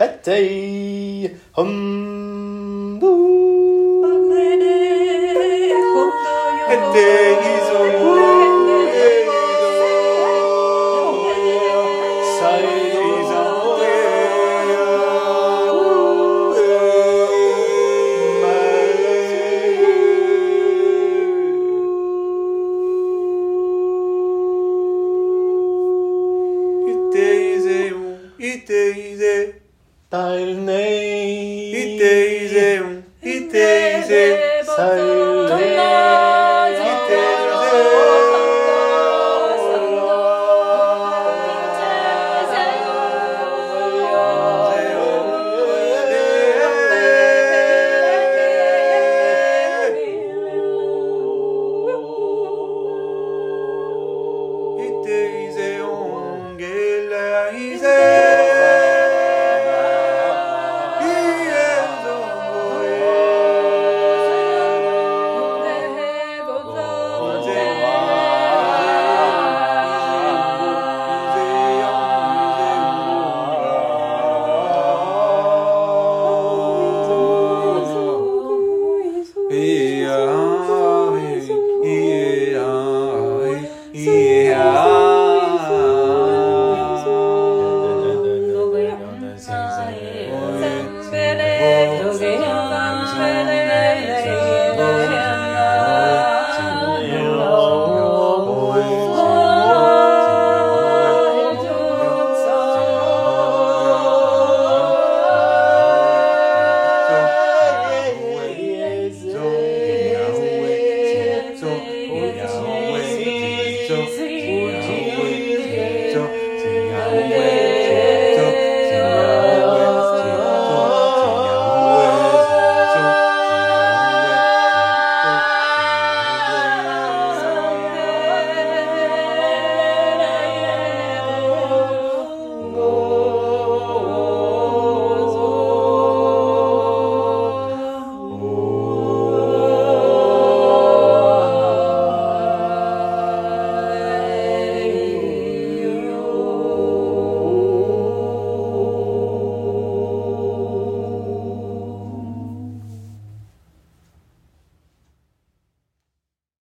Hette hondu Hette Ite, ite, ite. Tyrney. Iteizeum, Iteizeum, Tyrney. Iteizeum, Gelaizeum. 就不如这样为。